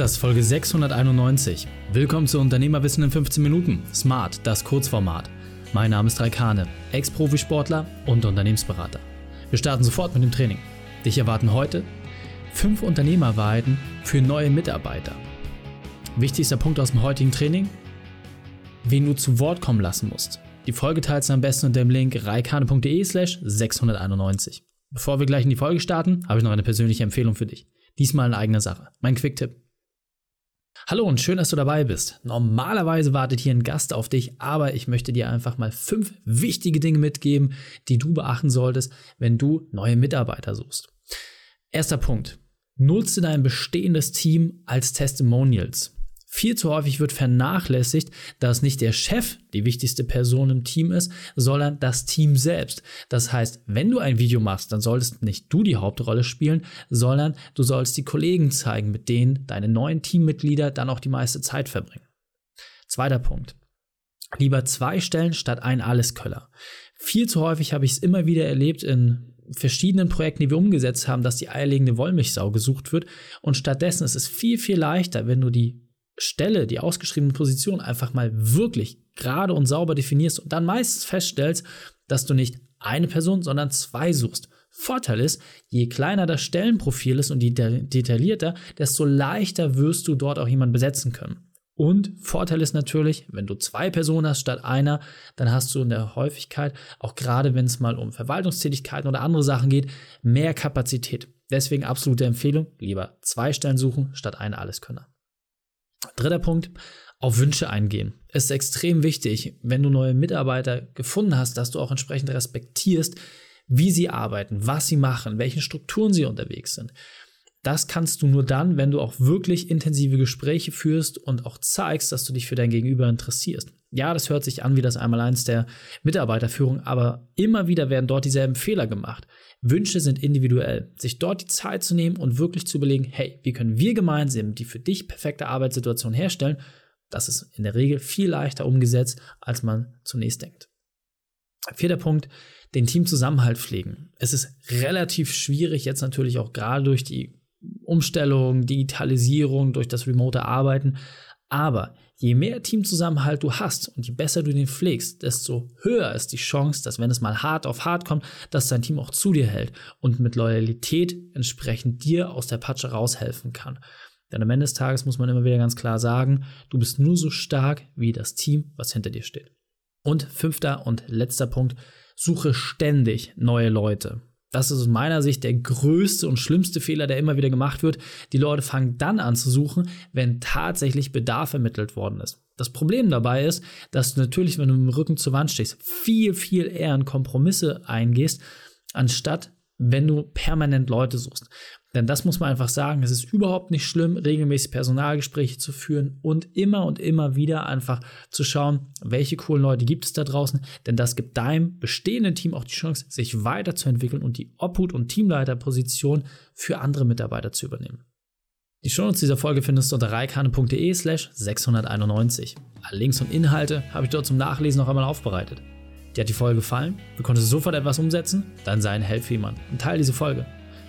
das ist Folge 691. Willkommen zu Unternehmerwissen in 15 Minuten. Smart, das Kurzformat. Mein Name ist Raikane, Ex-Profisportler und Unternehmensberater. Wir starten sofort mit dem Training. Dich erwarten heute fünf Unternehmerwahrheiten für neue Mitarbeiter. Wichtigster Punkt aus dem heutigen Training? Wen du zu Wort kommen lassen musst. Die Folge teilst du am besten unter dem Link reikane.de slash 691. Bevor wir gleich in die Folge starten, habe ich noch eine persönliche Empfehlung für dich. Diesmal in eigener Sache. Mein Quick-Tipp. Hallo und schön, dass du dabei bist. Normalerweise wartet hier ein Gast auf dich, aber ich möchte dir einfach mal fünf wichtige Dinge mitgeben, die du beachten solltest, wenn du neue Mitarbeiter suchst. Erster Punkt. Nutze dein bestehendes Team als Testimonials. Viel zu häufig wird vernachlässigt, dass nicht der Chef die wichtigste Person im Team ist, sondern das Team selbst. Das heißt, wenn du ein Video machst, dann solltest nicht du die Hauptrolle spielen, sondern du sollst die Kollegen zeigen, mit denen deine neuen Teammitglieder dann auch die meiste Zeit verbringen. Zweiter Punkt. Lieber zwei Stellen statt ein Allesköller. Viel zu häufig habe ich es immer wieder erlebt in verschiedenen Projekten, die wir umgesetzt haben, dass die eierlegende Wollmilchsau gesucht wird. Und stattdessen ist es viel, viel leichter, wenn du die Stelle, die ausgeschriebene Position einfach mal wirklich gerade und sauber definierst und dann meistens feststellst, dass du nicht eine Person, sondern zwei suchst. Vorteil ist, je kleiner das Stellenprofil ist und je detaillierter, desto leichter wirst du dort auch jemanden besetzen können. Und Vorteil ist natürlich, wenn du zwei Personen hast statt einer, dann hast du in der Häufigkeit, auch gerade wenn es mal um Verwaltungstätigkeiten oder andere Sachen geht, mehr Kapazität. Deswegen absolute Empfehlung, lieber zwei Stellen suchen statt eine Alleskönner. Dritter Punkt, auf Wünsche eingehen. Es ist extrem wichtig, wenn du neue Mitarbeiter gefunden hast, dass du auch entsprechend respektierst, wie sie arbeiten, was sie machen, welchen Strukturen sie unterwegs sind. Das kannst du nur dann, wenn du auch wirklich intensive Gespräche führst und auch zeigst, dass du dich für dein Gegenüber interessierst. Ja, das hört sich an wie das Einmaleins der Mitarbeiterführung, aber immer wieder werden dort dieselben Fehler gemacht. Wünsche sind individuell. Sich dort die Zeit zu nehmen und wirklich zu überlegen, hey, wie können wir gemeinsam die für dich perfekte Arbeitssituation herstellen, das ist in der Regel viel leichter umgesetzt, als man zunächst denkt. Vierter Punkt, den Teamzusammenhalt pflegen. Es ist relativ schwierig, jetzt natürlich auch gerade durch die Umstellung, Digitalisierung, durch das remote Arbeiten. Aber je mehr Teamzusammenhalt du hast und je besser du den pflegst, desto höher ist die Chance, dass wenn es mal hart auf hart kommt, dass dein Team auch zu dir hält und mit Loyalität entsprechend dir aus der Patsche raushelfen kann. Denn am Ende des Tages muss man immer wieder ganz klar sagen, du bist nur so stark wie das Team, was hinter dir steht. Und fünfter und letzter Punkt, suche ständig neue Leute. Das ist aus meiner Sicht der größte und schlimmste Fehler, der immer wieder gemacht wird. Die Leute fangen dann an zu suchen, wenn tatsächlich Bedarf ermittelt worden ist. Das Problem dabei ist, dass du natürlich, wenn du mit dem Rücken zur Wand stehst, viel, viel eher in Kompromisse eingehst, anstatt wenn du permanent Leute suchst. Denn das muss man einfach sagen, es ist überhaupt nicht schlimm, regelmäßig Personalgespräche zu führen und immer und immer wieder einfach zu schauen, welche coolen Leute gibt es da draußen. Denn das gibt deinem bestehenden Team auch die Chance, sich weiterzuentwickeln und die Obhut- und Teamleiterposition für andere Mitarbeiter zu übernehmen. Die Shownotes dieser Folge findest du unter reikane.de slash 691. Alle Links und Inhalte habe ich dort zum Nachlesen noch einmal aufbereitet. Dir hat die Folge gefallen? Du konntest sofort etwas umsetzen? Dann sei ein Held für jemanden und teile diese Folge.